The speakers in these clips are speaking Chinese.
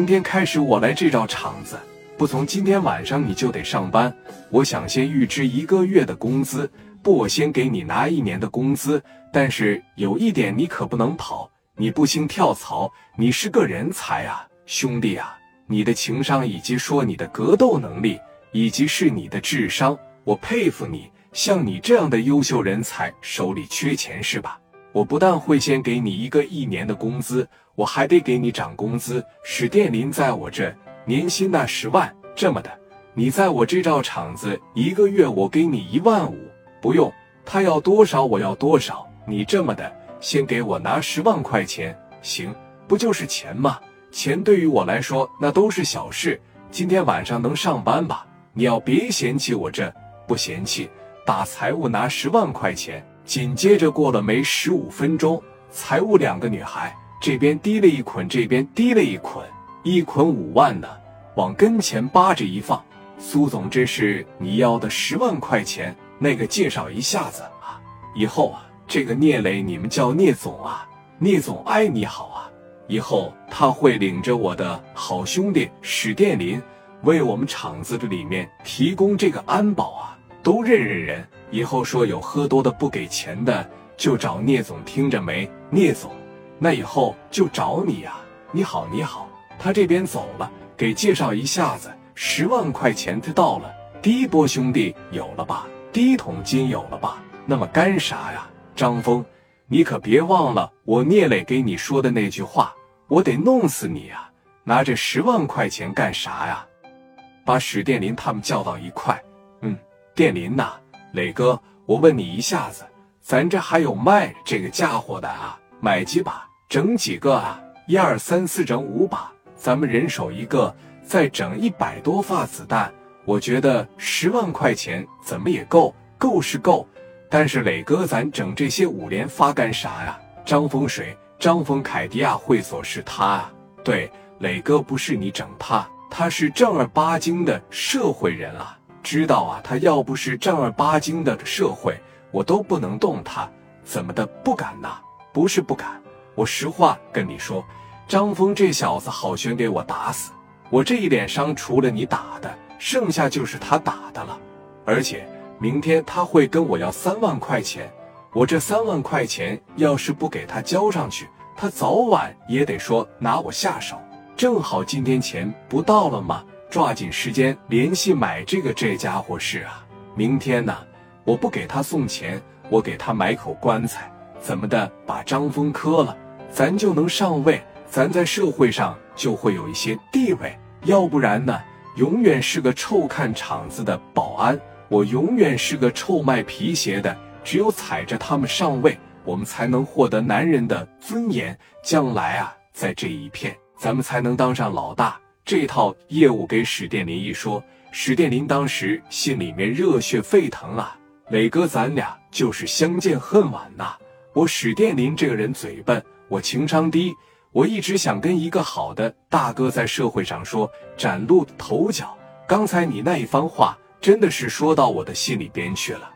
今天开始我来这照场子，不从今天晚上你就得上班。我想先预支一个月的工资，不，我先给你拿一年的工资。但是有一点你可不能跑，你不兴跳槽，你是个人才啊，兄弟啊，你的情商以及说你的格斗能力，以及是你的智商，我佩服你。像你这样的优秀人才，手里缺钱是吧？我不但会先给你一个一年的工资，我还得给你涨工资。史殿林在我这年薪那十万，这么的，你在我这照厂子一个月我给你一万五，不用，他要多少我要多少。你这么的，先给我拿十万块钱，行？不就是钱吗？钱对于我来说那都是小事。今天晚上能上班吧？你要别嫌弃我这，不嫌弃。打财务拿十万块钱，紧接着过了没十五分钟，财务两个女孩这边提了一捆，这边提了一捆，一捆五万呢，往跟前扒着一放。苏总，这是你要的十万块钱，那个介绍一下子啊，以后啊，这个聂磊你们叫聂总啊，聂总哎你好啊，以后他会领着我的好兄弟史殿林，为我们厂子的里面提供这个安保啊。都认认人，以后说有喝多的不给钱的，就找聂总，听着没？聂总，那以后就找你呀。你好，你好，他这边走了，给介绍一下子，十万块钱他到了，第一波兄弟有了吧？第一桶金有了吧？那么干啥呀？张峰，你可别忘了我聂磊给你说的那句话，我得弄死你呀！拿这十万块钱干啥呀？把史殿林他们叫到一块，嗯。殿林呐，磊哥，我问你一下子，咱这还有卖这个家伙的啊？买几把，整几个啊？一二三四，整五把，咱们人手一个，再整一百多发子弹。我觉得十万块钱怎么也够，够是够，但是磊哥，咱整这些五连发干啥呀？张风水？张峰凯迪亚会所是他啊？对，磊哥不是你整他，他是正儿八经的社会人啊。知道啊，他要不是正儿八经的社会，我都不能动他。怎么的不敢呐？不是不敢，我实话跟你说，张峰这小子好悬给我打死。我这一脸伤，除了你打的，剩下就是他打的了。而且明天他会跟我要三万块钱，我这三万块钱要是不给他交上去，他早晚也得说拿我下手。正好今天钱不到了吗？抓紧时间联系买这个，这家伙是啊，明天呢，我不给他送钱，我给他买口棺材，怎么的，把张峰磕了，咱就能上位，咱在社会上就会有一些地位。要不然呢，永远是个臭看场子的保安，我永远是个臭卖皮鞋的。只有踩着他们上位，我们才能获得男人的尊严。将来啊，在这一片，咱们才能当上老大。这套业务给史殿林一说，史殿林当时心里面热血沸腾啊！磊哥，咱俩就是相见恨晚呐！我史殿林这个人嘴笨，我情商低，我一直想跟一个好的大哥在社会上说崭露头角。刚才你那一番话，真的是说到我的心里边去了。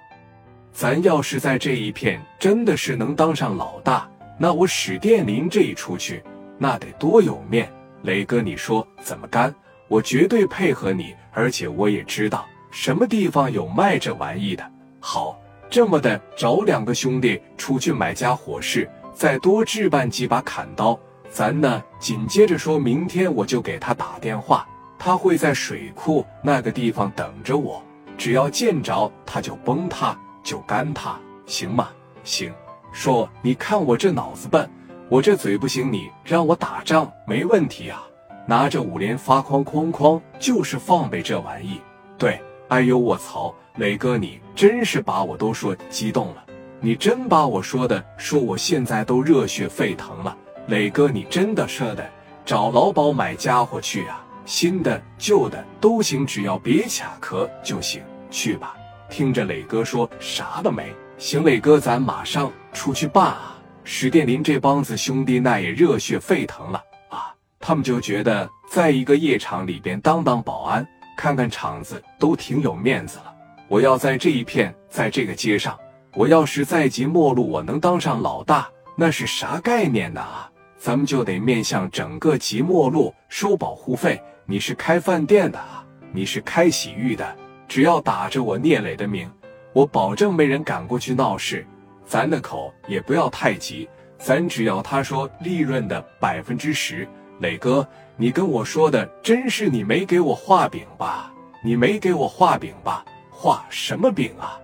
咱要是在这一片真的是能当上老大，那我史殿林这一出去，那得多有面！雷哥，你说怎么干？我绝对配合你，而且我也知道什么地方有卖这玩意的。好，这么的，找两个兄弟出去买家伙事，再多置办几把砍刀。咱呢，紧接着说明天我就给他打电话，他会在水库那个地方等着我。只要见着他就崩塌，就干他，行吗？行。说，你看我这脑子笨。我这嘴不行，你让我打仗没问题啊！拿着五连发哐哐哐，就是放呗这玩意。对，哎呦我操，磊哥你真是把我都说激动了，你真把我说的说我现在都热血沸腾了。磊哥你真的舍得找劳保买家伙去啊？新的旧的都行，只要别卡壳就行。去吧，听着磊哥说啥了没？行，磊哥咱马上出去办啊！史殿林这帮子兄弟那也热血沸腾了啊！他们就觉得在一个夜场里边当当保安，看看场子都挺有面子了。我要在这一片，在这个街上，我要是在即末路，我能当上老大，那是啥概念呢？啊！咱们就得面向整个即墨路收保护费。你是开饭店的啊？你是开洗浴的？只要打着我聂磊的名，我保证没人敢过去闹事。咱的口也不要太急，咱只要他说利润的百分之十。磊哥，你跟我说的真是你没给我画饼吧？你没给我画饼吧？画什么饼啊？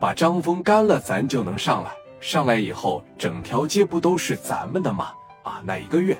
把张峰干了，咱就能上来。上来以后，整条街不都是咱们的吗？啊，那一个月，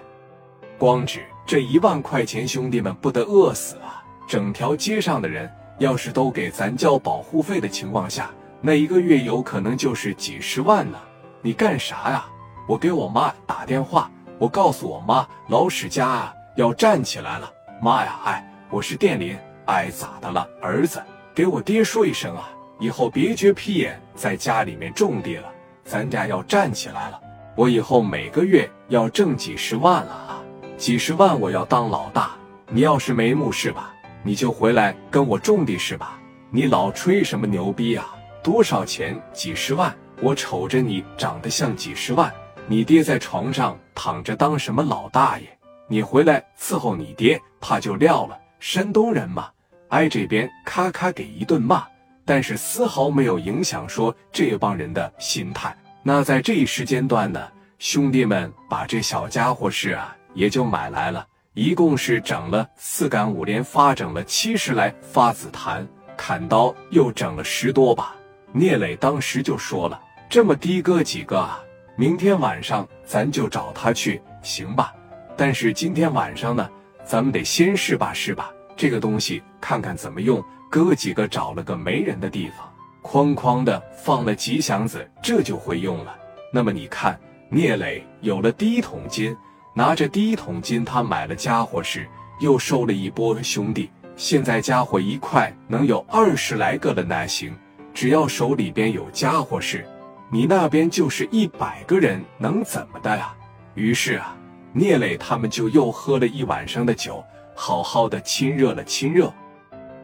光指这一万块钱，兄弟们不得饿死啊！整条街上的人要是都给咱交保护费的情况下，那一个月有可能就是几十万呢。你干啥呀？我给我妈打电话，我告诉我妈，老史家啊要站起来了。妈呀，哎，我是电林，哎，咋的了？儿子，给我爹说一声啊，以后别撅屁眼在家里面种地了。咱家要站起来了，我以后每个月要挣几十万了啊！几十万我要当老大，你要是没目是吧？你就回来跟我种地是吧？你老吹什么牛逼啊？多少钱？几十万？我瞅着你长得像几十万，你爹在床上躺着当什么老大爷？你回来伺候你爹，怕就撂了。山东人嘛，挨这边咔咔给一顿骂。但是丝毫没有影响说这帮人的心态。那在这一时间段呢，兄弟们把这小家伙是啊，也就买来了，一共是整了四杆五连发，整了七十来发子弹，砍刀又整了十多把。聂磊当时就说了：“这么的哥几个啊，明天晚上咱就找他去，行吧？但是今天晚上呢，咱们得先试吧试吧，这个东西看看怎么用。”哥几个找了个没人的地方，哐哐的放了几箱子，这就会用了。那么你看，聂磊有了第一桶金，拿着第一桶金，他买了家伙事，又收了一波兄弟。现在家伙一块能有二十来个了，那行，只要手里边有家伙事，你那边就是一百个人，能怎么的呀？于是啊，聂磊他们就又喝了一晚上的酒，好好的亲热了亲热。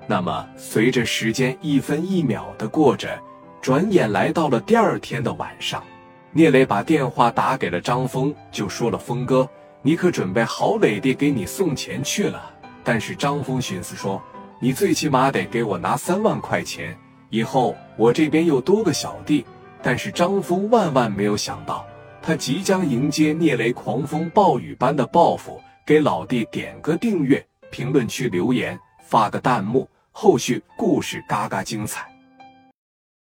那么，随着时间一分一秒的过着，转眼来到了第二天的晚上，聂磊把电话打给了张峰，就说了：“峰哥，你可准备好磊弟给你送钱去了。”但是张峰寻思说：“你最起码得给我拿三万块钱，以后我这边又多个小弟。”但是张峰万万没有想到，他即将迎接聂磊狂风暴雨般的报复。给老弟点个订阅，评论区留言，发个弹幕。后续故事嘎嘎精彩。